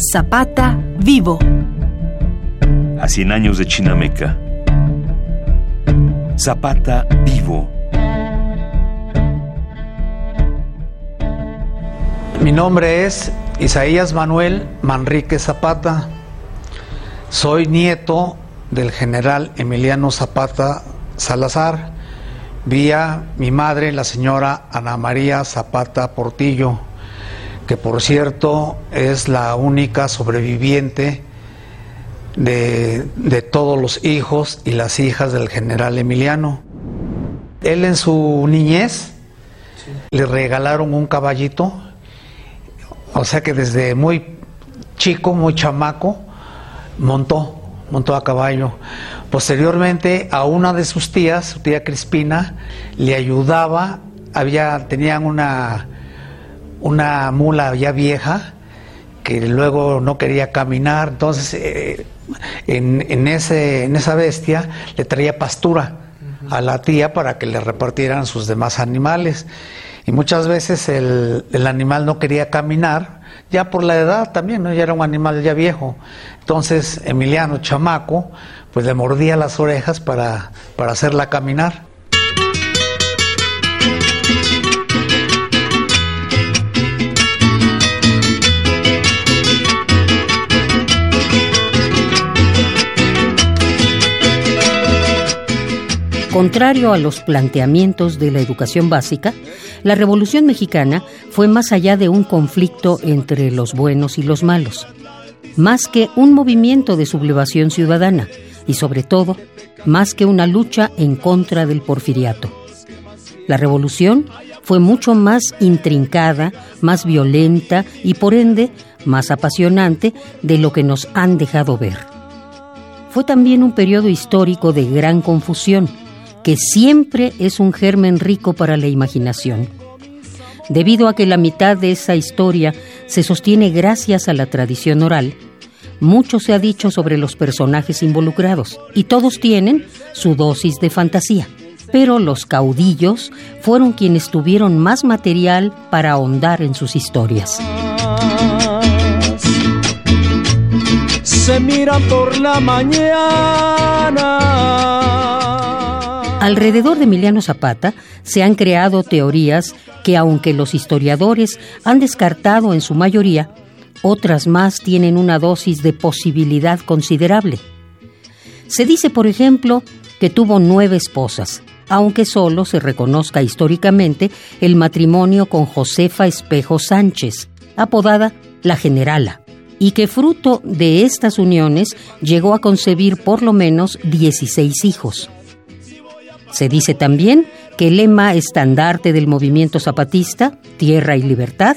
Zapata vivo. A 100 años de Chinameca. Zapata vivo. Mi nombre es Isaías Manuel Manrique Zapata. Soy nieto del general Emiliano Zapata Salazar, vía mi madre, la señora Ana María Zapata Portillo, que por cierto es la única sobreviviente de, de todos los hijos y las hijas del general Emiliano. Él en su niñez le regalaron un caballito, o sea que desde muy chico, muy chamaco, montó, montó a caballo. Posteriormente a una de sus tías, su tía Crispina, le ayudaba, había, tenían una, una mula ya vieja que luego no quería caminar, entonces eh, en, en, ese, en esa bestia le traía pastura a la tía para que le repartieran sus demás animales. Y muchas veces el, el, animal no quería caminar, ya por la edad también, ¿no? ya era un animal ya viejo. Entonces Emiliano, chamaco, pues le mordía las orejas para, para hacerla caminar. Contrario a los planteamientos de la educación básica, la Revolución Mexicana fue más allá de un conflicto entre los buenos y los malos, más que un movimiento de sublevación ciudadana y sobre todo, más que una lucha en contra del porfiriato. La revolución fue mucho más intrincada, más violenta y por ende más apasionante de lo que nos han dejado ver. Fue también un periodo histórico de gran confusión, que siempre es un germen rico para la imaginación. Debido a que la mitad de esa historia se sostiene gracias a la tradición oral, mucho se ha dicho sobre los personajes involucrados y todos tienen su dosis de fantasía. Pero los caudillos fueron quienes tuvieron más material para ahondar en sus historias. Se miran por la mañana. Alrededor de Emiliano Zapata se han creado teorías que aunque los historiadores han descartado en su mayoría, otras más tienen una dosis de posibilidad considerable. Se dice, por ejemplo, que tuvo nueve esposas, aunque solo se reconozca históricamente el matrimonio con Josefa Espejo Sánchez, apodada la Generala, y que fruto de estas uniones llegó a concebir por lo menos 16 hijos. Se dice también que el lema estandarte del movimiento zapatista, Tierra y Libertad,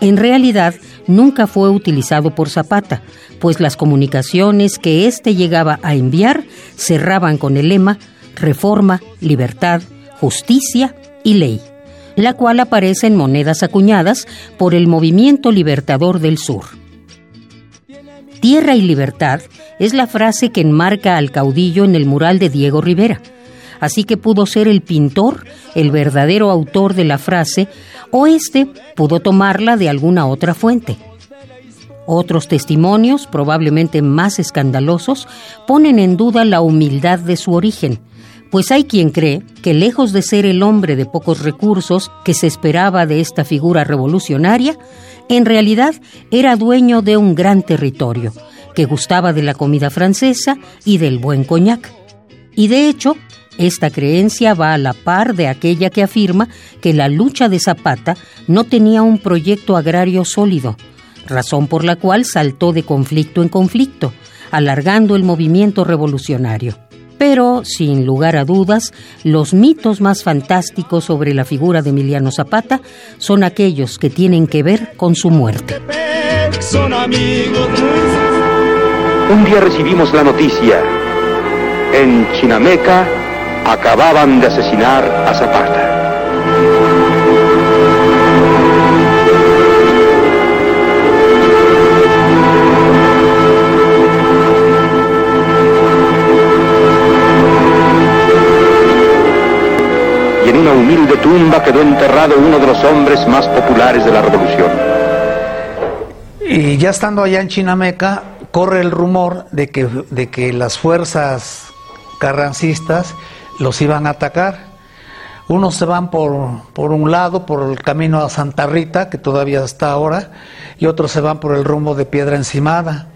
en realidad nunca fue utilizado por Zapata, pues las comunicaciones que éste llegaba a enviar cerraban con el lema Reforma, Libertad, Justicia y Ley, la cual aparece en monedas acuñadas por el Movimiento Libertador del Sur. Tierra y libertad es la frase que enmarca al caudillo en el mural de Diego Rivera, así que pudo ser el pintor el verdadero autor de la frase o éste pudo tomarla de alguna otra fuente. Otros testimonios, probablemente más escandalosos, ponen en duda la humildad de su origen, pues hay quien cree que lejos de ser el hombre de pocos recursos que se esperaba de esta figura revolucionaria, en realidad era dueño de un gran territorio, que gustaba de la comida francesa y del buen coñac. Y de hecho, esta creencia va a la par de aquella que afirma que la lucha de Zapata no tenía un proyecto agrario sólido, razón por la cual saltó de conflicto en conflicto, alargando el movimiento revolucionario. Pero, sin lugar a dudas, los mitos más fantásticos sobre la figura de Emiliano Zapata son aquellos que tienen que ver con su muerte. Un día recibimos la noticia. En Chinameca acababan de asesinar a Zapata. Y en una humilde tumba quedó enterrado uno de los hombres más populares de la revolución. Y ya estando allá en Chinameca, corre el rumor de que, de que las fuerzas carrancistas los iban a atacar. Unos se van por, por un lado, por el camino a Santa Rita, que todavía está ahora, y otros se van por el rumbo de Piedra Encimada.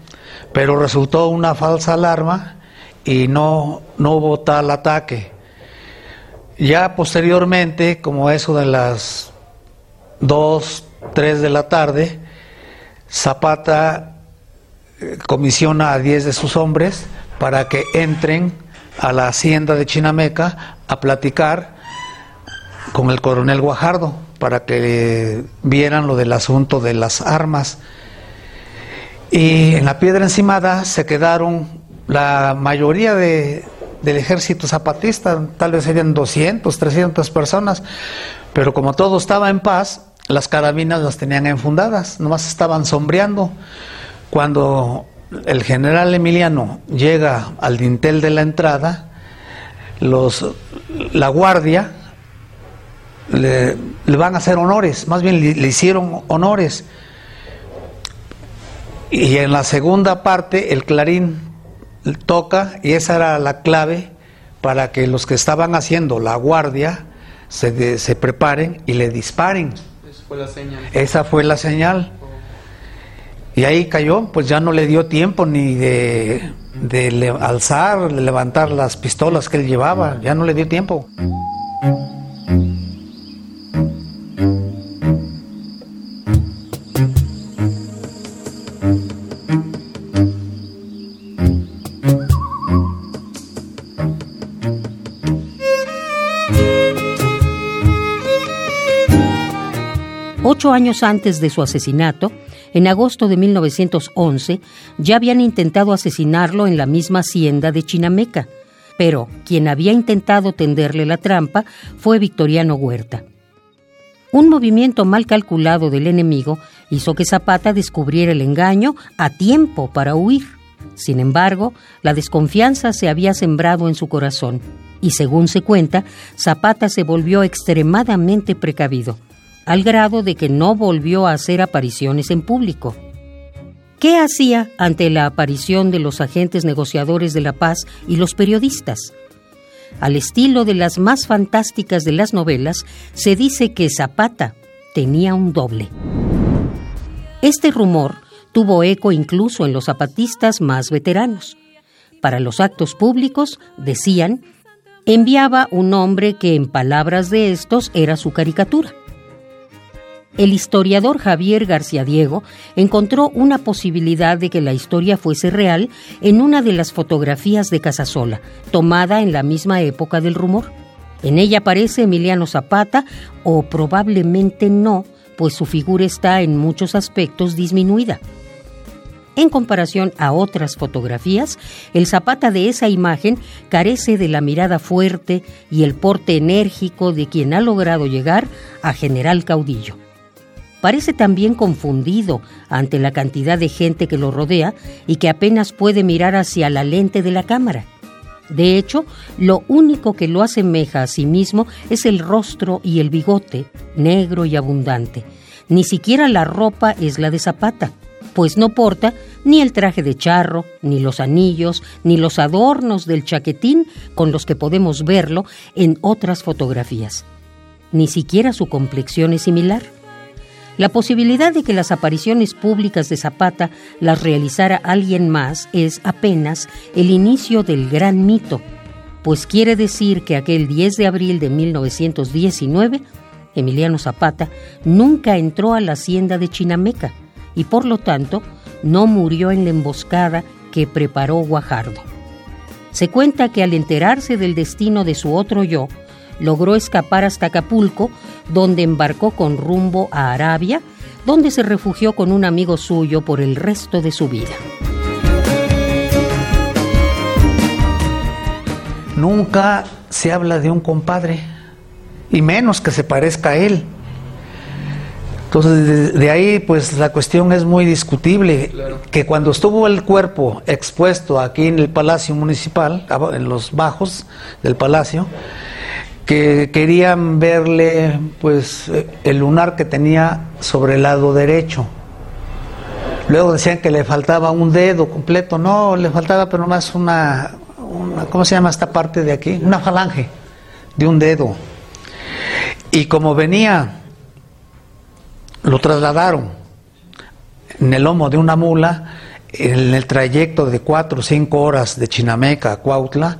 Pero resultó una falsa alarma y no, no hubo tal ataque. Ya posteriormente, como eso de las 2, 3 de la tarde, Zapata eh, comisiona a 10 de sus hombres para que entren a la hacienda de Chinameca a platicar con el coronel Guajardo para que vieran lo del asunto de las armas. Y en la piedra encimada se quedaron la mayoría de, del ejército zapatista, tal vez serían 200, 300 personas, pero como todo estaba en paz, las carabinas las tenían enfundadas, nomás estaban sombreando. Cuando el general Emiliano llega al dintel de la entrada, los, la guardia le, van a hacer honores, más bien le, hicieron honores. Y en la segunda parte el clarín toca y esa era la clave para que los que estaban haciendo la guardia se, se preparen y le disparen. Esa fue la señal. Esa fue la señal. Y ahí cayó, pues ya no le dio tiempo ni de, de alzar, levantar las pistolas que él llevaba, ya no le dio tiempo. Ocho años antes de su asesinato, en agosto de 1911, ya habían intentado asesinarlo en la misma hacienda de Chinameca, pero quien había intentado tenderle la trampa fue Victoriano Huerta. Un movimiento mal calculado del enemigo hizo que Zapata descubriera el engaño a tiempo para huir. Sin embargo, la desconfianza se había sembrado en su corazón y, según se cuenta, Zapata se volvió extremadamente precavido al grado de que no volvió a hacer apariciones en público. ¿Qué hacía ante la aparición de los agentes negociadores de la paz y los periodistas? Al estilo de las más fantásticas de las novelas, se dice que Zapata tenía un doble. Este rumor tuvo eco incluso en los zapatistas más veteranos. Para los actos públicos, decían, enviaba un hombre que en palabras de estos era su caricatura el historiador Javier García Diego encontró una posibilidad de que la historia fuese real en una de las fotografías de Casasola, tomada en la misma época del rumor. En ella aparece Emiliano Zapata, o probablemente no, pues su figura está en muchos aspectos disminuida. En comparación a otras fotografías, el Zapata de esa imagen carece de la mirada fuerte y el porte enérgico de quien ha logrado llegar a general caudillo parece también confundido ante la cantidad de gente que lo rodea y que apenas puede mirar hacia la lente de la cámara. De hecho, lo único que lo asemeja a sí mismo es el rostro y el bigote, negro y abundante. Ni siquiera la ropa es la de Zapata, pues no porta ni el traje de charro, ni los anillos, ni los adornos del chaquetín con los que podemos verlo en otras fotografías. Ni siquiera su complexión es similar. La posibilidad de que las apariciones públicas de Zapata las realizara alguien más es apenas el inicio del gran mito, pues quiere decir que aquel 10 de abril de 1919, Emiliano Zapata nunca entró a la hacienda de Chinameca y por lo tanto no murió en la emboscada que preparó Guajardo. Se cuenta que al enterarse del destino de su otro yo, logró escapar hasta Acapulco, donde embarcó con rumbo a Arabia, donde se refugió con un amigo suyo por el resto de su vida. Nunca se habla de un compadre, y menos que se parezca a él. Entonces, de, ahí, pues la cuestión es muy discutible. Que cuando estuvo el cuerpo expuesto aquí en el Palacio Municipal, en los bajos del Palacio, que querían verle pues el lunar que tenía sobre el lado derecho. Luego decían que le faltaba un dedo completo. No, le faltaba pero más una, una ¿cómo se llama esta parte de aquí? Una falange de un dedo. Y como venía, lo trasladaron en el lomo de una mula, en el trayecto de cuatro o cinco horas de Chinameca a Cuautla,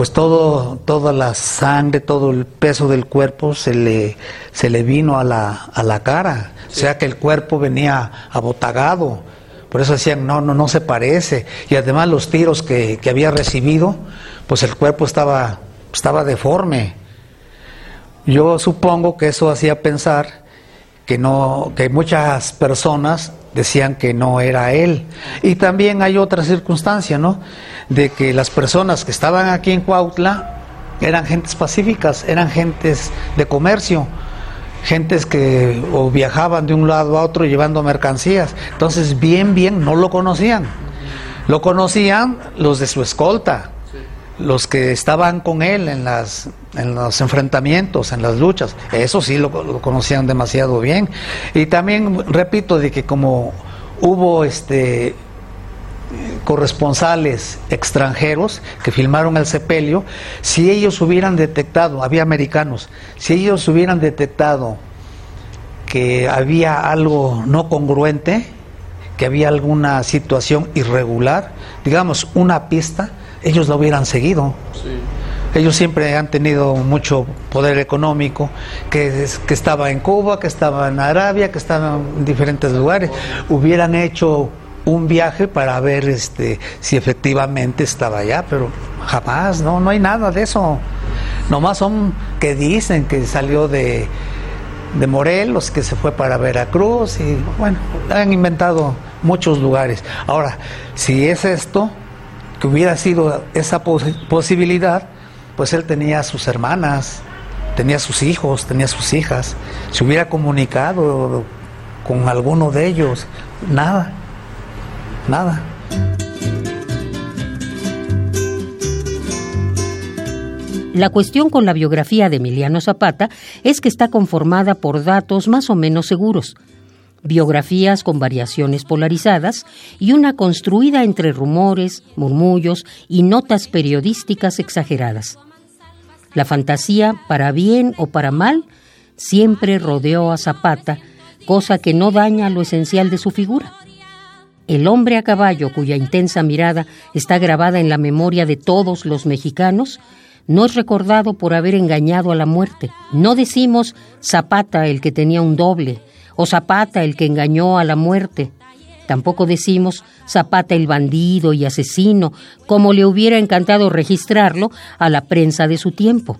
pues todo, toda la sangre, todo el peso del cuerpo se le, se le vino a la, a la cara. O sea que el cuerpo venía abotagado. Por eso decían, no, no, no se parece. Y además los tiros que, que había recibido, pues el cuerpo estaba, estaba deforme. Yo supongo que eso hacía pensar que no, que muchas personas decían que no era él. Y también hay otra circunstancia, ¿no? De que las personas que estaban aquí en Cuautla eran gentes pacíficas, eran gentes de comercio, gentes que o viajaban de un lado a otro llevando mercancías. Entonces, bien, bien, no lo conocían. Lo conocían los de su escolta, los que estaban con él en, las, en los enfrentamientos, en las luchas, eso sí lo, conocían demasiado bien. Y también repito de que como hubo este corresponsales extranjeros que filmaron el sepelio, si ellos hubieran detectado, había americanos, si ellos hubieran detectado que había algo no congruente, que había alguna situación irregular, digamos una pista, ellos lo hubieran seguido. Sí. Ellos siempre han tenido mucho poder económico, que, que, estaba en Cuba, que estaba en Arabia, que estaba en diferentes lugares. Hubieran hecho un viaje para ver este, si efectivamente estaba allá, pero jamás, no, no hay nada de eso. Nomás son que dicen que salió de, de Morelos, que se fue para Veracruz y bueno, han inventado muchos lugares. Ahora, si es esto, que hubiera sido esa pos posibilidad, pues él tenía sus hermanas, tenía sus hijos, tenía sus hijas, se hubiera comunicado con alguno de ellos, nada, nada. La cuestión con la biografía de Emiliano Zapata es que está conformada por datos más o menos seguros, biografías con variaciones polarizadas y una construida entre rumores, murmullos y notas periodísticas exageradas. La fantasía, para bien o para mal, siempre rodeó a Zapata, cosa que no daña lo esencial de su figura. El hombre a caballo cuya intensa mirada está grabada en la memoria de todos los mexicanos, no es recordado por haber engañado a la muerte. No decimos Zapata el que tenía un doble, o Zapata el que engañó a la muerte. Tampoco decimos Zapata el bandido y asesino, como le hubiera encantado registrarlo a la prensa de su tiempo.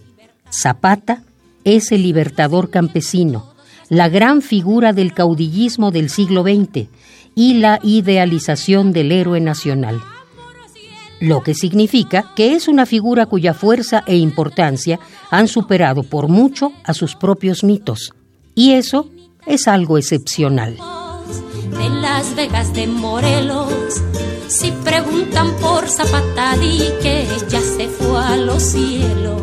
Zapata es el libertador campesino, la gran figura del caudillismo del siglo XX y la idealización del héroe nacional. Lo que significa que es una figura cuya fuerza e importancia han superado por mucho a sus propios mitos. Y eso es algo excepcional. De Las Vegas de Morelos, si preguntan por Zapata, di que ya se fue a los cielos.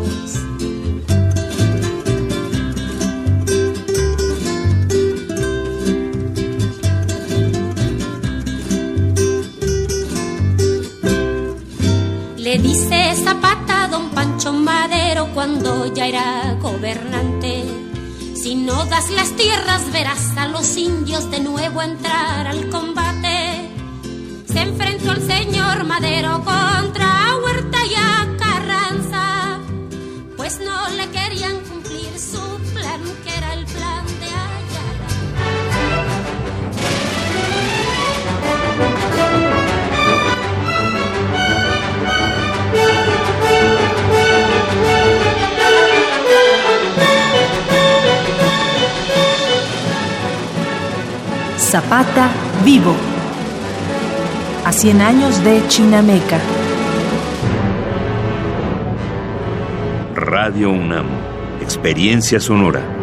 Le dice Zapata a don Pancho Madero cuando ya era gobernante si no das las tierras, verás a los indios de nuevo entrar al combate. Se enfrentó el señor Madero contra Huerta y a Carranza, pues no le querían cumplir su Zapata vivo. A 100 años de Chinameca. Radio UNAM. Experiencia sonora.